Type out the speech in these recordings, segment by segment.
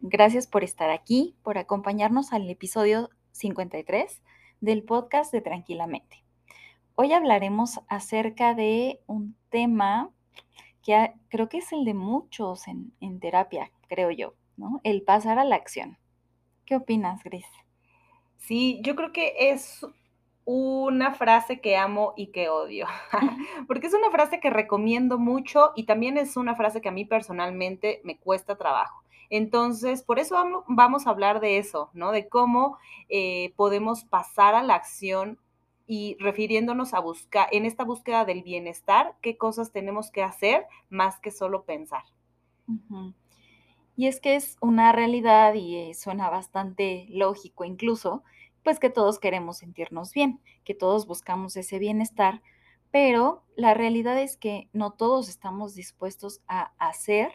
Gracias por estar aquí, por acompañarnos al episodio 53 del podcast de Tranquilamente. Hoy hablaremos acerca de un tema que creo que es el de muchos en, terapia, creo yo, ¿no? El pasar a la acción. ¿Qué opinas, Gris? Sí, yo creo que es una frase que amo y que odio, porque es una frase que recomiendo mucho y también es una frase que a mí personalmente me cuesta trabajo. Entonces, por eso vamos a hablar de eso, ¿no? De cómo eh, podemos pasar a la acción y refiriéndonos a buscar, en esta búsqueda del bienestar, qué cosas tenemos que hacer más que solo pensar. Y es que es una realidad y eh, suena bastante lógico incluso, pues que todos queremos sentirnos bien, que todos buscamos ese bienestar, pero la realidad es que no todos estamos dispuestos a hacer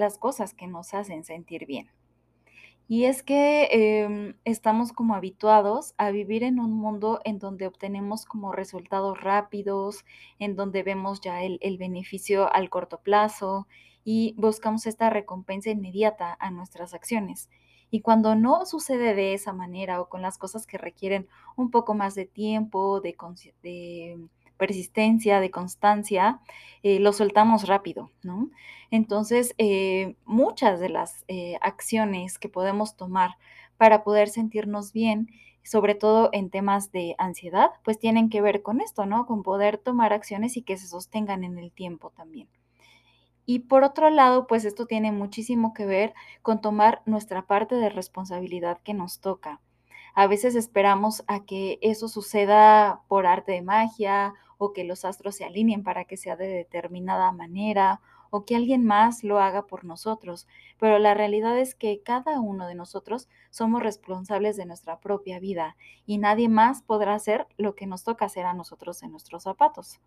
las cosas que nos hacen sentir bien. Y es que em, estamos como habituados a vivir en un mundo en donde obtenemos como resultados rápidos, en donde vemos ya el, beneficio al corto plazo y buscamos esta recompensa inmediata a nuestras acciones. Y cuando no sucede de esa manera o con las cosas que requieren un poco más de tiempo, de persistencia, de constancia, eh, lo soltamos rápido, ¿no? Entonces, eh, muchas de las eh, acciones que podemos tomar para poder sentirnos bien, sobre todo en temas de ansiedad, pues tienen que ver con esto, ¿no? Con poder tomar acciones y que se sostengan en el tiempo también. Y por otro lado, pues esto tiene muchísimo que ver con tomar nuestra parte de responsabilidad que nos toca. A veces esperamos a que eso suceda por arte de magia o que los astros se alineen para que sea de determinada manera o que alguien más lo haga por nosotros, pero la realidad es que cada uno de nosotros somos responsables de nuestra propia vida y nadie más podrá hacer lo que nos toca hacer a nosotros en nuestros zapatos.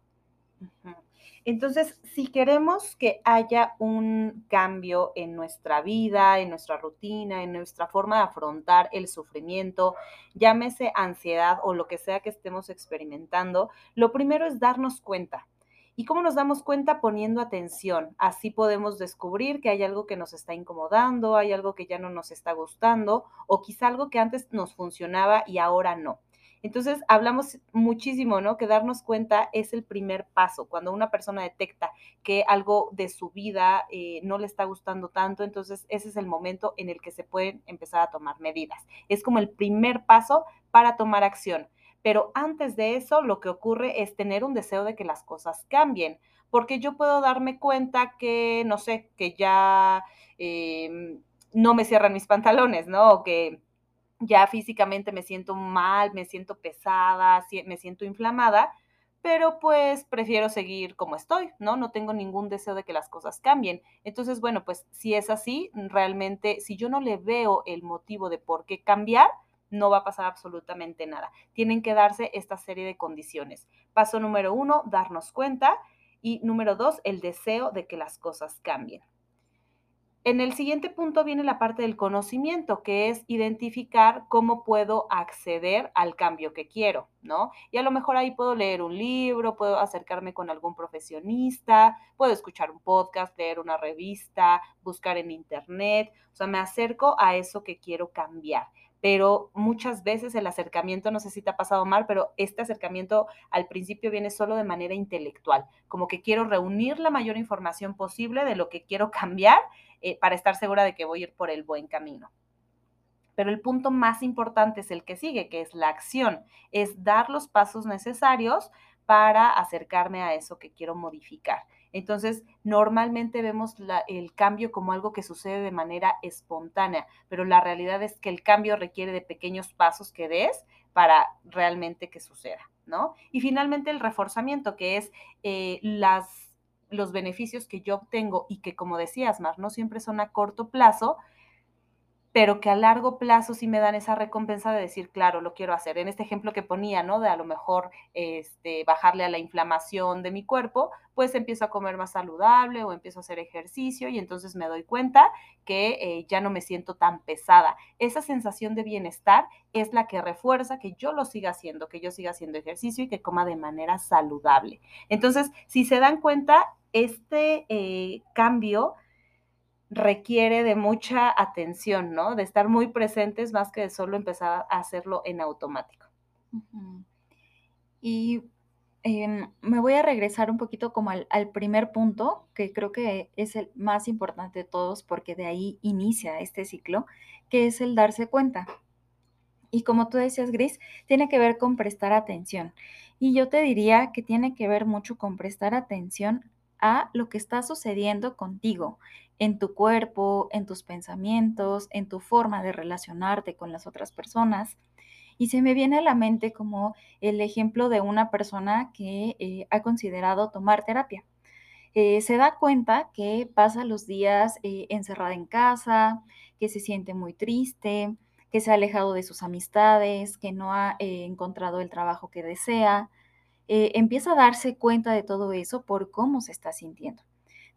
Entonces, si queremos que haya un cambio en nuestra vida, en nuestra rutina, en nuestra forma de afrontar el sufrimiento, llámese ansiedad o lo que sea que estemos experimentando, lo primero es darnos cuenta. ¿Y cómo nos damos cuenta? Poniendo atención. Así podemos descubrir que hay algo que nos está incomodando, hay algo que ya no nos está gustando o quizá algo que antes nos funcionaba y ahora no. Entonces, hablamos muchísimo, ¿no? Que darnos cuenta es el primer paso. Cuando una persona detecta que algo de su vida eh, no le está gustando tanto, entonces ese es el momento en el que se pueden empezar a tomar medidas. Es como el primer paso para tomar acción. Pero antes de eso, lo que ocurre es tener un deseo de que las cosas cambien porque yo puedo darme cuenta que, no sé, que ya em, no me cierran mis pantalones, ¿no? O que ya físicamente me siento mal, me siento pesada, me siento inflamada, pero pues prefiero seguir como estoy, ¿no? No tengo ningún deseo de que las cosas cambien. Entonces, bueno, pues si es así, realmente, si yo no le veo el motivo de por qué cambiar, no va a pasar absolutamente nada. Tienen que darse esta serie de condiciones. Paso número uno, darnos cuenta. Y número dos, el deseo de que las cosas cambien. En el siguiente punto viene la parte del conocimiento, que es identificar cómo puedo acceder al cambio que quiero, ¿no? Y a lo mejor ahí puedo leer un libro, puedo acercarme con algún profesionista, puedo escuchar un podcast, leer una revista, buscar en internet, o sea, me acerco a eso que quiero cambiar pero muchas veces el acercamiento, no sé si te ha pasado mal, pero este acercamiento al principio viene solo de manera intelectual, como que quiero reunir la mayor información posible de lo que quiero cambiar eh, para estar segura de que voy a ir por el buen camino. Pero el punto más importante es el que sigue, que es la acción, es dar los pasos necesarios para acercarme a eso que quiero modificar. Entonces, normalmente vemos el cambio como algo que sucede de manera espontánea, pero la realidad es que el cambio requiere de pequeños pasos que des para realmente que suceda, ¿no? Y finalmente el reforzamiento, que es eh, las, los beneficios que yo obtengo y que, como decías, Mar, no siempre son a corto plazo, pero que a largo plazo sí me dan esa recompensa de decir, claro, lo quiero hacer. En este ejemplo que ponía, ¿no? De a lo mejor este, bajarle a la inflamación de mi cuerpo, pues empiezo a comer más saludable o empiezo a hacer ejercicio y entonces me doy cuenta que eh, ya no me siento tan pesada. Esa sensación de bienestar es la que refuerza que yo lo siga haciendo, que yo siga haciendo ejercicio y que coma de manera saludable. Entonces, si se dan cuenta, este eh, cambio requiere de mucha atención, ¿no? De estar muy presentes más que de solo empezar a hacerlo en automático. Y em, me voy a regresar un poquito como al, primer punto, que creo que es el más importante de todos, porque de ahí inicia este ciclo, que es el darse cuenta. Y como tú decías, Gris, tiene que ver con prestar atención. Y yo te diría que tiene que ver mucho con prestar atención a lo que está sucediendo contigo, en tu cuerpo, en tus pensamientos, en tu forma de relacionarte con las otras personas. Y se me viene a la mente como el ejemplo de una persona que eh, ha considerado tomar terapia. Eh, se da cuenta que pasa los días eh, encerrada en casa, que se siente muy triste, que se ha alejado de sus amistades, que no ha encontrado el trabajo que desea, eh, empieza a darse cuenta de todo eso por cómo se está sintiendo.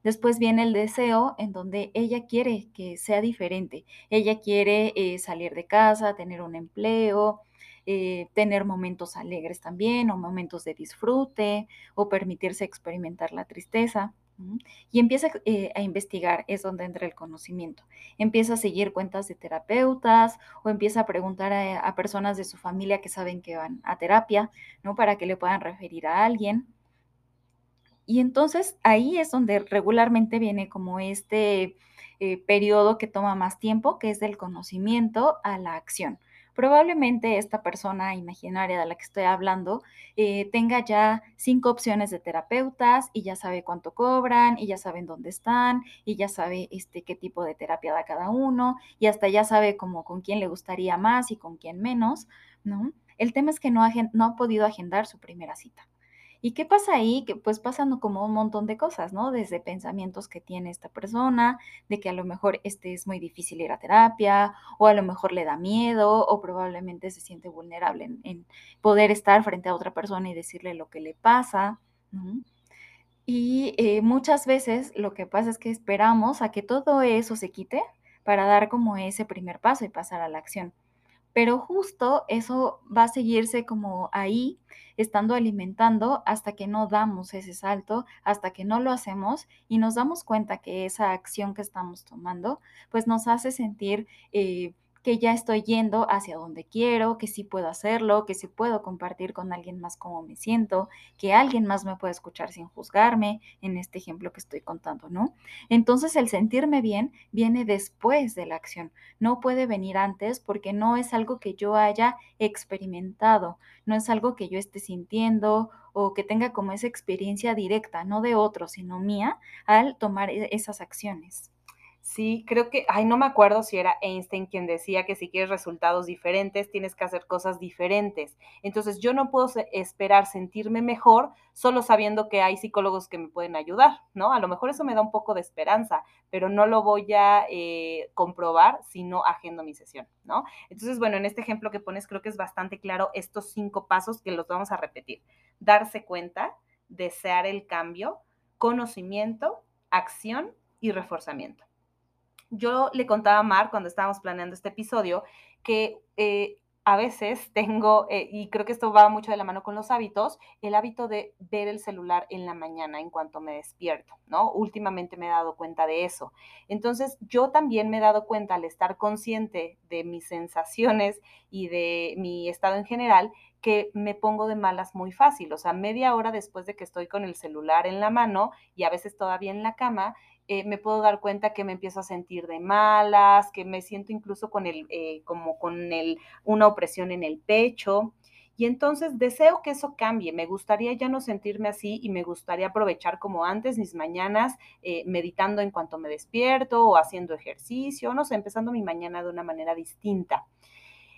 Después viene el deseo en donde ella quiere que sea diferente. Ella quiere eh, salir de casa, tener un empleo, eh, tener momentos alegres también o momentos de disfrute o permitirse experimentar la tristeza. Y empieza eh, a investigar, es donde entra el conocimiento. Empieza a seguir cuentas de terapeutas o empieza a preguntar a, personas de su familia que saben que van a terapia, ¿no? Para que le puedan referir a alguien. Y entonces ahí es donde regularmente viene como este eh, periodo que toma más tiempo, que es del conocimiento a la acción probablemente esta persona imaginaria de la que estoy hablando eh, tenga ya cinco opciones de terapeutas y ya sabe cuánto cobran y ya saben dónde están y ya sabe este, qué tipo de terapia da cada uno y hasta ya sabe como con quién le gustaría más y con quién menos, ¿no? El tema es que no no ha podido agendar su primera cita. ¿Y qué pasa ahí? Que pues pasan como un montón de cosas, ¿no? Desde pensamientos que tiene esta persona, de que a lo mejor este es muy difícil ir a terapia, o a lo mejor le da miedo, o probablemente se siente vulnerable en, poder estar frente a otra persona y decirle lo que le pasa. Y eh, muchas veces lo que pasa es que esperamos a que todo eso se quite para dar como ese primer paso y pasar a la acción pero justo eso va a seguirse como ahí, estando alimentando hasta que no damos ese salto, hasta que no lo hacemos y nos damos cuenta que esa acción que estamos tomando, pues nos hace sentir... Eh, que ya estoy yendo hacia donde quiero, que sí puedo hacerlo, que sí puedo compartir con alguien más cómo me siento, que alguien más me puede escuchar sin juzgarme, en este ejemplo que estoy contando, ¿no? Entonces el sentirme bien viene después de la acción, no puede venir antes porque no es algo que yo haya experimentado, no es algo que yo esté sintiendo o que tenga como esa experiencia directa, no de otro, sino mía, al tomar e-, esas acciones. Sí, creo que, ay, no me acuerdo si era Einstein quien decía que si quieres resultados diferentes, tienes que hacer cosas diferentes. Entonces, yo no puedo esperar sentirme mejor solo sabiendo que hay psicólogos que me pueden ayudar, ¿no? A lo mejor eso me da un poco de esperanza, pero no lo voy a eh, comprobar si no agendo mi sesión, ¿no? Entonces, bueno, en este ejemplo que pones, creo que es bastante claro estos cinco pasos que los vamos a repetir. Darse cuenta, desear el cambio, conocimiento, acción y reforzamiento. Yo le contaba a Mar cuando estábamos planeando este episodio que eh, a veces tengo, eh, y creo que esto va mucho de la mano con los hábitos, el hábito de ver el celular en la mañana en cuanto me despierto, ¿no? Últimamente me he dado cuenta de eso. Entonces, yo también me he dado cuenta al estar consciente de mis sensaciones y de mi estado en general, que me pongo de malas muy fácil, o sea, media hora después de que estoy con el celular en la mano y a veces todavía en la cama, eh, me puedo dar cuenta que me empiezo a sentir de malas, que me siento incluso con el, eh, como con el, una opresión en el pecho. Y entonces deseo que eso cambie. Me gustaría ya no sentirme así y me gustaría aprovechar como antes mis mañanas eh, meditando en cuanto me despierto o haciendo ejercicio, no sé, empezando mi mañana de una manera distinta.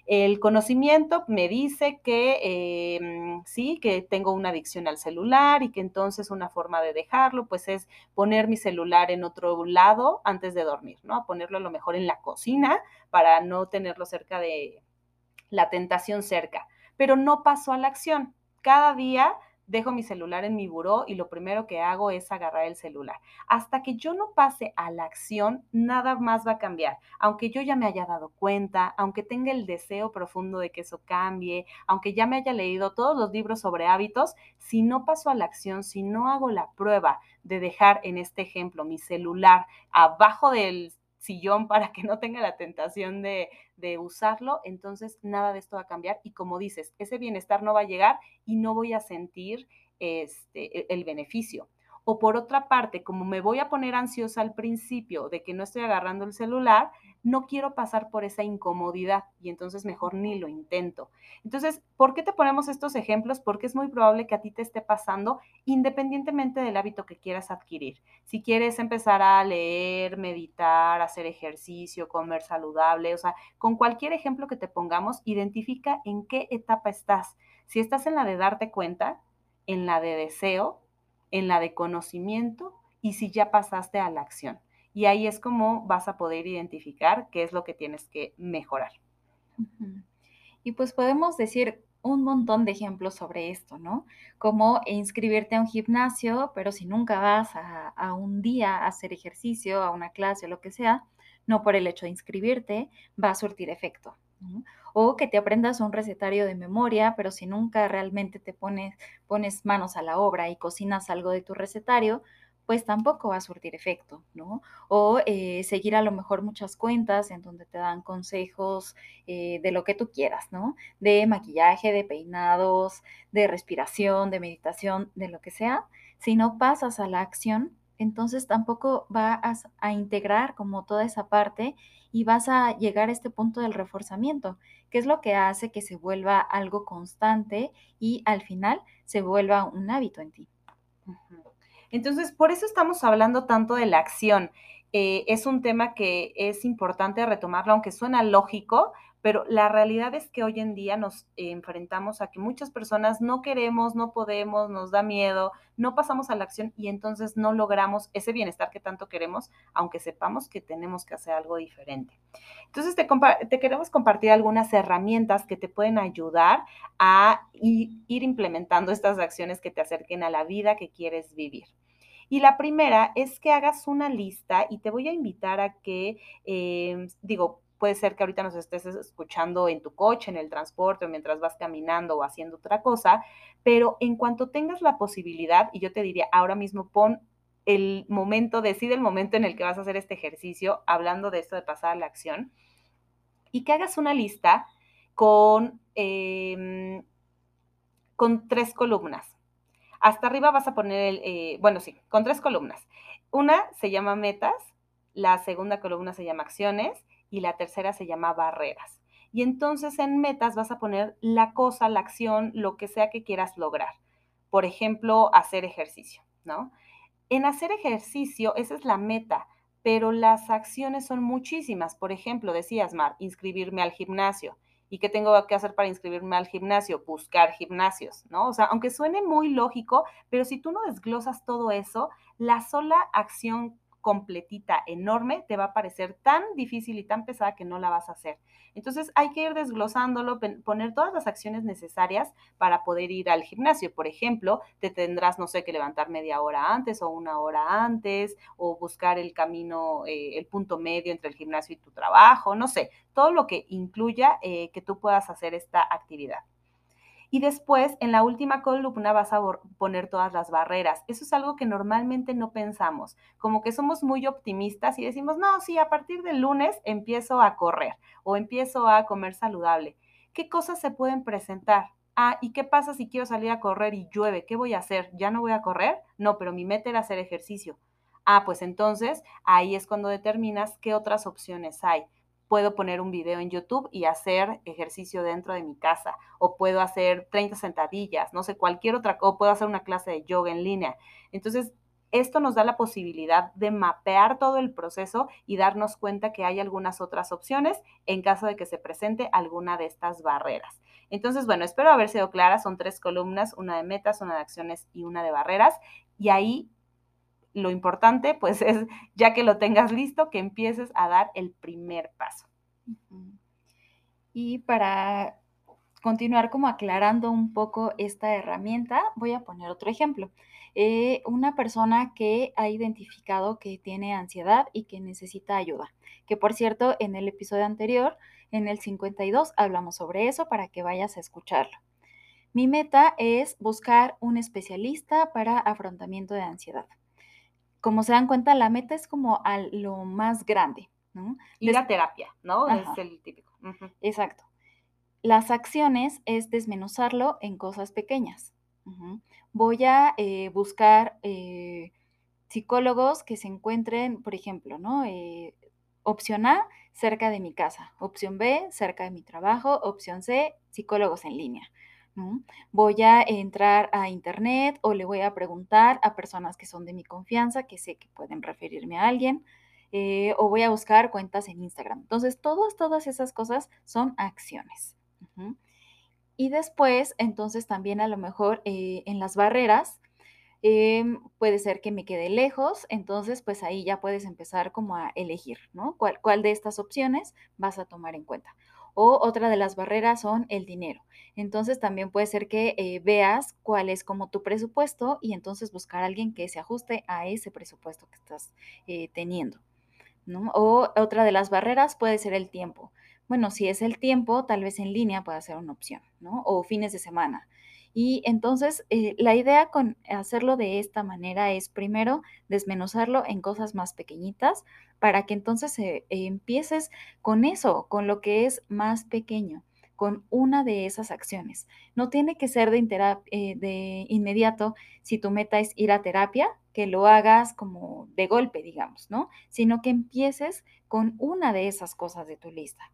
El conocimiento me dice que em, sí, que tengo una adicción al celular y que entonces una forma de dejarlo, pues es poner mi celular en otro lado antes de dormir, ¿no? Ponerlo a lo mejor en la cocina para no tenerlo cerca de la tentación cerca. Pero no paso a la acción. Cada día dejo mi celular en mi buró y lo primero que hago es agarrar el celular. Hasta que yo no pase a la acción, nada más va a cambiar. Aunque yo ya me haya dado cuenta, aunque tenga el deseo profundo de que eso cambie, aunque ya me haya leído todos los libros sobre hábitos, si no paso a la acción, si no hago la prueba de dejar en este ejemplo mi celular abajo del sillón para que no tenga la tentación de, usarlo, entonces nada de esto va a cambiar y como dices, ese bienestar no va a llegar y no voy a sentir este, e, el beneficio. O por otra parte, como me voy a poner ansiosa al principio de que no estoy agarrando el celular, no quiero pasar por esa incomodidad y entonces mejor ni lo intento. Entonces, ¿por qué te ponemos estos ejemplos? Porque es muy probable que a ti te esté pasando independientemente del hábito que quieras adquirir. Si quieres empezar a leer, meditar, hacer ejercicio, comer saludable, o sea, con cualquier ejemplo que te pongamos, identifica en qué etapa estás. Si estás en la de darte cuenta, en la de deseo, en la de conocimiento y si ya pasaste a la acción. Y ahí es como vas a poder identificar qué es lo que tienes que mejorar. Y pues podemos decir un montón de ejemplos sobre esto, ¿no? Como inscribirte a un gimnasio, pero si nunca vas a, un día a hacer ejercicio, a una clase o lo que sea, no por el hecho de inscribirte va a surtir efecto. O que te aprendas un recetario de memoria, pero si nunca realmente te pones, manos a la obra y cocinas algo de tu recetario, pues tampoco va a surtir efecto, ¿no? O eh, seguir a lo mejor muchas cuentas en donde te dan consejos eh, de lo que tú quieras, ¿no? De maquillaje, de peinados, de respiración, de meditación, de lo que sea. Si no pasas a la acción, entonces tampoco vas a integrar como toda esa parte y vas a llegar a este punto del reforzamiento, que es lo que hace que se vuelva algo constante y al final se vuelva un hábito en ti. Entonces, por eso estamos hablando tanto de la acción. Eh, es un tema que es importante retomarlo, aunque suena lógico, pero la realidad es que hoy en día nos enfrentamos a que muchas personas no queremos, no podemos, nos da miedo, no pasamos a la acción y entonces no logramos ese bienestar que tanto queremos, aunque sepamos que tenemos que hacer algo diferente. Entonces te, queremos compartir algunas herramientas que te pueden ayudar a ir implementando estas acciones que te acerquen a la vida que quieres vivir. Y la primera es que hagas una lista y te voy a invitar a que, eh, digo, Puede ser que ahorita nos estés escuchando en tu coche, en el transporte o mientras vas caminando o haciendo otra cosa, pero en cuanto tengas la posibilidad, y yo te diría, ahora mismo pon el momento, decide el momento en el que vas a hacer este ejercicio, hablando de esto de pasar a la acción, y que hagas una lista con, em, con tres columnas. Hasta arriba vas a poner el, eh, bueno, sí, con tres columnas. Una se llama metas, la segunda columna se llama acciones y la tercera se llama barreras. Y entonces en metas vas a poner la cosa, la acción, lo que sea que quieras lograr. Por ejemplo, hacer ejercicio, ¿no? En hacer ejercicio, esa es la meta, pero las acciones son muchísimas. Por ejemplo, decías, Mar, inscribirme al gimnasio. ¿Y qué tengo que hacer para inscribirme al gimnasio? Buscar gimnasios, ¿no? O sea, aunque suene muy lógico, pero si tú no desglosas todo eso, la sola acción completita, enorme, te va a parecer tan difícil y tan pesada que no la vas a hacer. Entonces hay que ir desglosándolo, poner todas las acciones necesarias para poder ir al gimnasio. Por ejemplo, te tendrás, no sé, que levantar media hora antes o una hora antes, o buscar el camino, eh, el punto medio entre el gimnasio y tu trabajo, no sé, todo lo que incluya eh, que tú puedas hacer esta actividad. Y después, en la última columna vas a poner todas las barreras. Eso es algo que normalmente no pensamos, como que somos muy optimistas y decimos, no, sí, a partir del lunes empiezo a correr o empiezo a comer saludable. ¿Qué cosas se pueden presentar? Ah, ¿y qué pasa si quiero salir a correr y llueve? ¿Qué voy a hacer? ¿Ya no voy a correr? No, pero mi meta era hacer ejercicio. Ah, pues entonces ahí es cuando determinas qué otras opciones hay puedo poner un video en YouTube y hacer ejercicio dentro de mi casa, o puedo hacer 30 sentadillas, no sé, cualquier otra, o puedo hacer una clase de yoga en línea. Entonces, esto nos da la posibilidad de mapear todo el proceso y darnos cuenta que hay algunas otras opciones en caso de que se presente alguna de estas barreras. Entonces, bueno, espero haber sido clara. Son tres columnas, una de metas, una de acciones y una de barreras. Y ahí lo importante, pues, es ya que lo tengas listo, que empieces a dar el primer paso. Y para continuar como aclarando un poco esta herramienta, voy a poner otro ejemplo. Eh, una persona que ha identificado que tiene ansiedad y que necesita ayuda. Que por cierto, en el episodio anterior, en el 52, hablamos sobre eso para que vayas a escucharlo. Mi meta es buscar un especialista para afrontamiento de ansiedad. Como se dan cuenta, la meta es como a lo más grande, ¿no? Ir a terapia, ¿no? Es el típico. Exacto. Las acciones es desmenuzarlo en cosas pequeñas voy a eh, buscar eh, psicólogos que se encuentren, por ejemplo, ¿no? Eh, opción A, cerca de mi casa. Opción B, cerca de mi trabajo. Opción C, psicólogos en línea. Voy a entrar a internet o le voy a preguntar a personas que son de mi confianza, que sé que pueden referirme a alguien, o voy a buscar cuentas en Instagram. Entonces, todas, todas esas cosas son acciones. Y después, entonces también a lo mejor eh, en las barreras, em, puede ser que me quede lejos, entonces pues ahí ya puedes empezar como a elegir, ¿no? ¿Cuál, cuál de estas opciones vas a tomar en cuenta? O otra de las barreras son el dinero. Entonces también puede ser que eh, veas cuál es como tu presupuesto y entonces buscar a alguien que se ajuste a ese presupuesto que estás eh, teniendo. O otra de las barreras puede ser el tiempo. Bueno, si es el tiempo, tal vez en línea pueda ser una opción, ¿no? O fines de semana. Y entonces eh, la idea con hacerlo de esta manera es primero desmenuzarlo en cosas más pequeñitas para que entonces empieces con eso, con lo que es más pequeño, con una de esas acciones. No tiene que ser eh, de inmediato si tu meta es ir a terapia, que lo hagas como de golpe, digamos, ¿no? Sino que empieces con una de esas cosas de tu lista.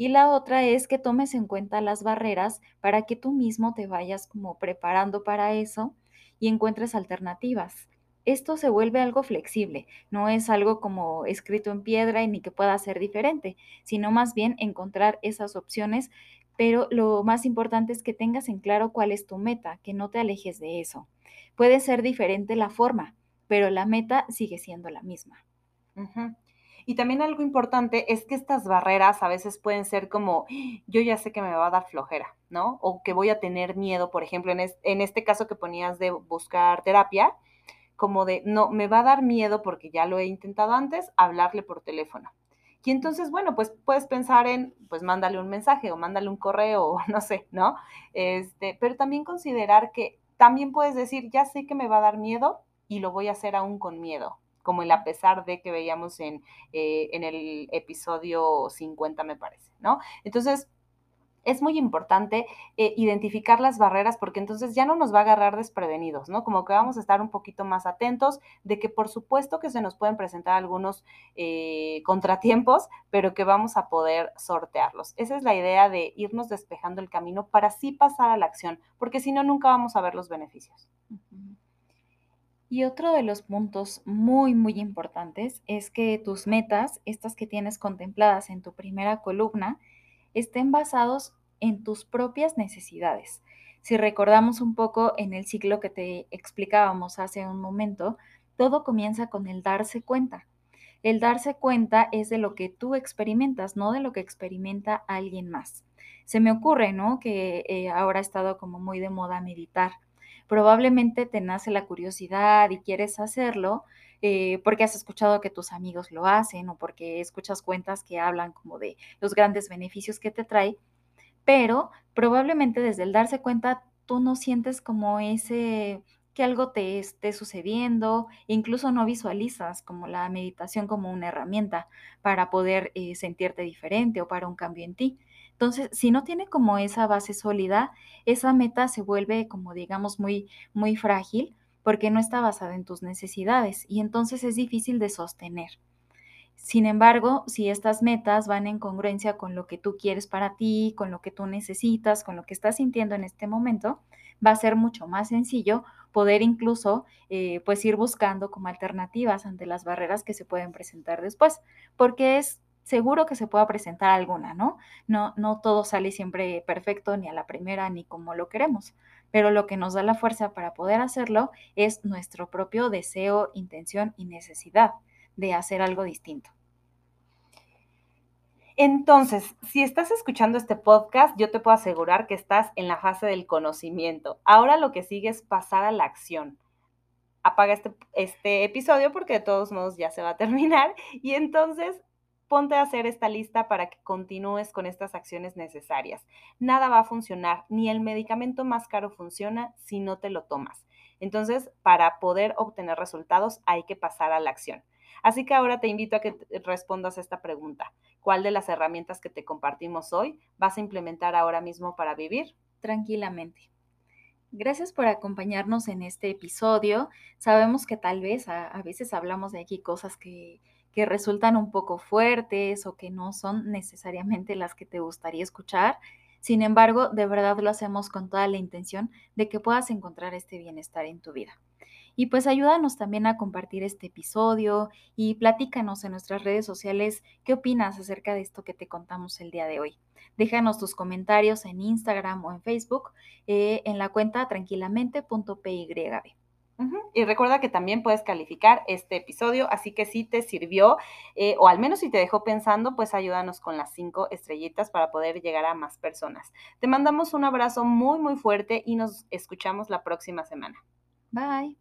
Y la otra es que tomes en cuenta las barreras para que tú mismo te vayas como preparando para eso y encuentres alternativas. Esto se vuelve algo flexible, no es algo como escrito en piedra y ni que pueda ser diferente, sino más bien encontrar esas opciones, pero lo más importante es que tengas en claro cuál es tu meta, que no te alejes de eso. Puede ser diferente la forma, pero la meta sigue siendo la misma. Y también algo importante es que estas barreras a veces pueden ser como, yo ya sé que me va a dar flojera, ¿no? O que voy a tener miedo, por ejemplo, en, en este caso que ponías de buscar terapia, como de, no, me va a dar miedo porque ya lo he intentado antes, hablarle por teléfono. Y entonces, bueno, pues puedes pensar en, pues mándale un mensaje o mándale un correo o no sé, ¿no? Este, pero también considerar que también puedes decir, ya sé que me va a dar miedo y lo voy a hacer aún con miedo, como el a pesar de que veíamos en, eh, en el episodio 50, me parece, ¿no? Entonces, es muy importante eh, identificar las barreras porque entonces ya no nos va a agarrar desprevenidos, ¿no? Como que vamos a estar un poquito más atentos de que por supuesto que se nos pueden presentar algunos eh, contratiempos, pero que vamos a poder sortearlos. Esa es la idea de irnos despejando el camino para así pasar a la acción, porque si no, nunca vamos a ver los beneficios. Y otro de los puntos muy, muy importantes es que tus metas, estas que tienes contempladas en tu primera columna, estén basados en tus propias necesidades. Si recordamos un poco en el ciclo que te explicábamos hace un momento, todo comienza con el darse cuenta. El darse cuenta es de lo que tú experimentas, no de lo que experimenta alguien más. Se me ocurre, ¿no? Que eh, ahora ha estado como muy de moda meditar probablemente te nace la curiosidad y quieres hacerlo eh, porque has escuchado que tus amigos lo hacen o porque escuchas cuentas que hablan como de los grandes beneficios que te trae, pero probablemente desde el darse cuenta tú no sientes como ese que algo te esté sucediendo, incluso no visualizas como la meditación como una herramienta para poder eh, sentirte diferente o para un cambio en ti. Entonces, si no tiene como esa base sólida, esa meta se vuelve como digamos muy muy frágil porque no está basada en tus necesidades y entonces es difícil de sostener. Sin embargo, si estas metas van en congruencia con lo que tú quieres para ti, con lo que tú necesitas, con lo que estás sintiendo en este momento, va a ser mucho más sencillo poder incluso eh, pues ir buscando como alternativas ante las barreras que se pueden presentar después, porque es seguro que se pueda presentar alguna, ¿no? No, no todo sale siempre perfecto, ni a la primera, ni como lo queremos, pero lo que nos da la fuerza para poder hacerlo es nuestro propio deseo, intención y necesidad de hacer algo distinto. Entonces, si estás escuchando este podcast, yo te puedo asegurar que estás en la fase del conocimiento. Ahora lo que sigue es pasar a la acción. Apaga este, este episodio porque de todos modos ya se va a terminar y entonces ponte a hacer esta lista para que continúes con estas acciones necesarias. Nada va a funcionar, ni el medicamento más caro funciona si no te lo tomas. Entonces, para poder obtener resultados hay que pasar a la acción. Así que ahora te invito a que respondas esta pregunta. ¿Cuál de las herramientas que te compartimos hoy vas a implementar ahora mismo para vivir? Tranquilamente. Gracias por acompañarnos en este episodio. Sabemos que tal vez a, veces hablamos de aquí cosas que, que resultan un poco fuertes o que no son necesariamente las que te gustaría escuchar. Sin embargo, de verdad lo hacemos con toda la intención de que puedas encontrar este bienestar en tu vida. Y pues ayúdanos también a compartir este episodio y platícanos en nuestras redes sociales qué opinas acerca de esto que te contamos el día de hoy. Déjanos tus comentarios en Instagram o en Facebook eh, en la cuenta tranquilamente.pyb. Y recuerda que también puedes calificar este episodio, así que si te sirvió eh, o al menos si te dejó pensando, pues ayúdanos con las cinco estrellitas para poder llegar a más personas. Te mandamos un abrazo muy, muy fuerte y nos escuchamos la próxima semana. Bye.